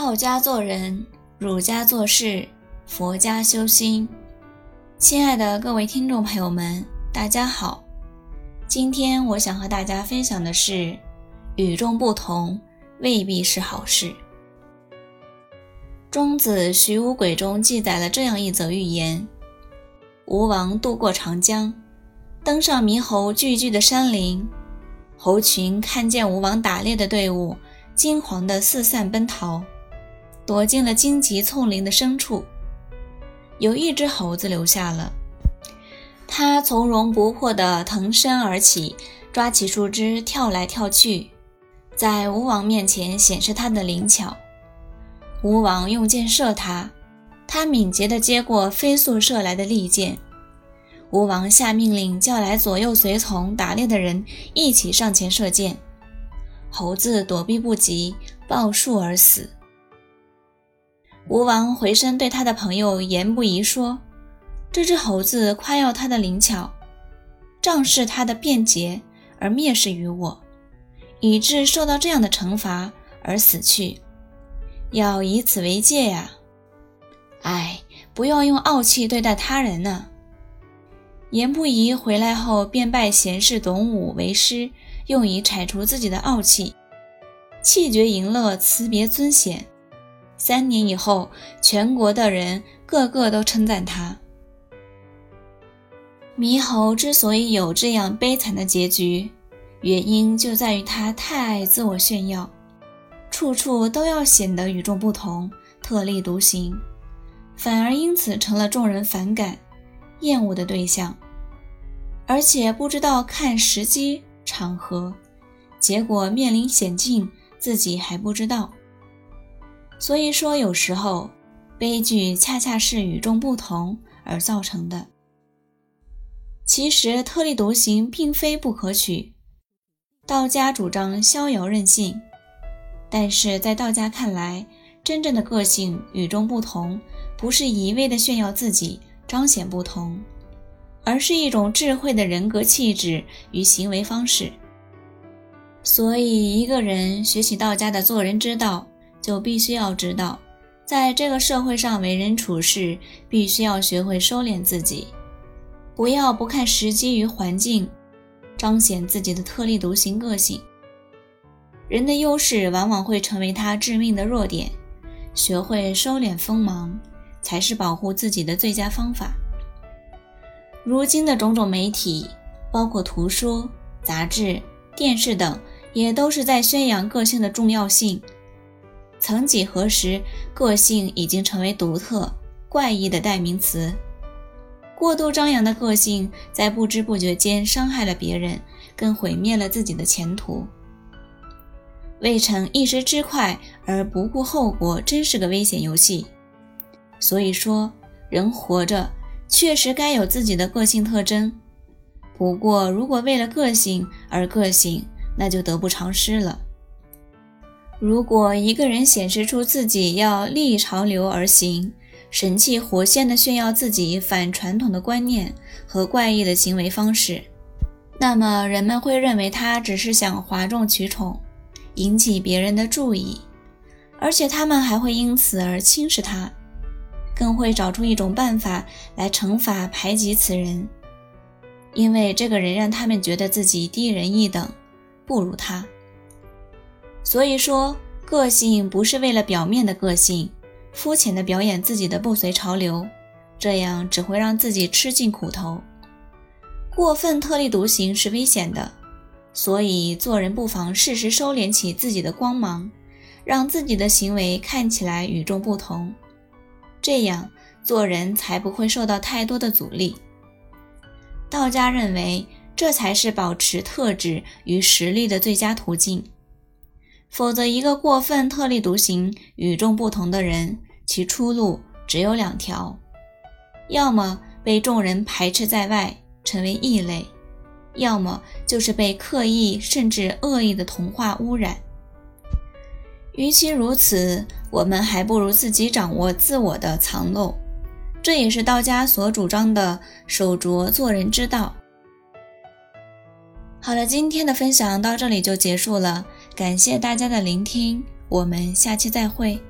道家做人，儒家做事，佛家修心。亲爱的各位听众朋友们，大家好。今天我想和大家分享的是：与众不同未必是好事。庄子《徐无鬼》中记载了这样一则寓言：吴王渡过长江，登上猕猴聚居的山林，猴群看见吴王打猎的队伍，惊慌地四散奔逃。躲进了荆棘丛林的深处，有一只猴子留下了。它从容不迫地腾身而起，抓起树枝跳来跳去，在吴王面前显示它的灵巧。吴王用箭射它，它敏捷地接过飞速射来的利箭。吴王下命令，叫来左右随从打猎的人一起上前射箭，猴子躲避不及，抱树而死。吴王回身对他的朋友言不疑说：“这只猴子夸耀它的灵巧，仗势它的便捷，而蔑视于我，以致受到这样的惩罚而死去。要以此为戒呀！哎，不要用傲气对待他人呢。”言不疑回来后便拜贤士董武为师，用以铲除自己的傲气，气绝淫乐，辞别尊显。三年以后，全国的人个个都称赞他。猕猴之所以有这样悲惨的结局，原因就在于他太爱自我炫耀，处处都要显得与众不同、特立独行，反而因此成了众人反感、厌恶的对象，而且不知道看时机场合，结果面临险境，自己还不知道。所以说，有时候悲剧恰恰是与众不同而造成的。其实，特立独行并非不可取。道家主张逍遥任性，但是在道家看来，真正的个性与众不同，不是一味的炫耀自己、彰显不同，而是一种智慧的人格气质与行为方式。所以，一个人学习道家的做人之道。就必须要知道，在这个社会上为人处事，必须要学会收敛自己，不要不看时机与环境，彰显自己的特立独行个性。人的优势往往会成为他致命的弱点，学会收敛锋芒，才是保护自己的最佳方法。如今的种种媒体，包括图书、杂志、电视等，也都是在宣扬个性的重要性。曾几何时，个性已经成为独特、怪异的代名词。过度张扬的个性，在不知不觉间伤害了别人，更毁灭了自己的前途。为逞一时之快而不顾后果，真是个危险游戏。所以说，人活着确实该有自己的个性特征。不过，如果为了个性而个性，那就得不偿失了。如果一个人显示出自己要逆潮流而行，神气活现地炫耀自己反传统的观念和怪异的行为方式，那么人们会认为他只是想哗众取宠，引起别人的注意，而且他们还会因此而轻视他，更会找出一种办法来惩罚排挤此人，因为这个人让他们觉得自己低人一等，不如他。所以说，个性不是为了表面的个性，肤浅的表演自己的不随潮流，这样只会让自己吃尽苦头。过分特立独行是危险的，所以做人不妨适时收敛起自己的光芒，让自己的行为看起来与众不同，这样做人才不会受到太多的阻力。道家认为，这才是保持特质与实力的最佳途径。否则，一个过分特立独行、与众不同的人，其出路只有两条：要么被众人排斥在外，成为异类；要么就是被刻意甚至恶意的童话污染。与其如此，我们还不如自己掌握自我的藏漏。这也是道家所主张的守拙做人之道。好了，今天的分享到这里就结束了。感谢大家的聆听，我们下期再会。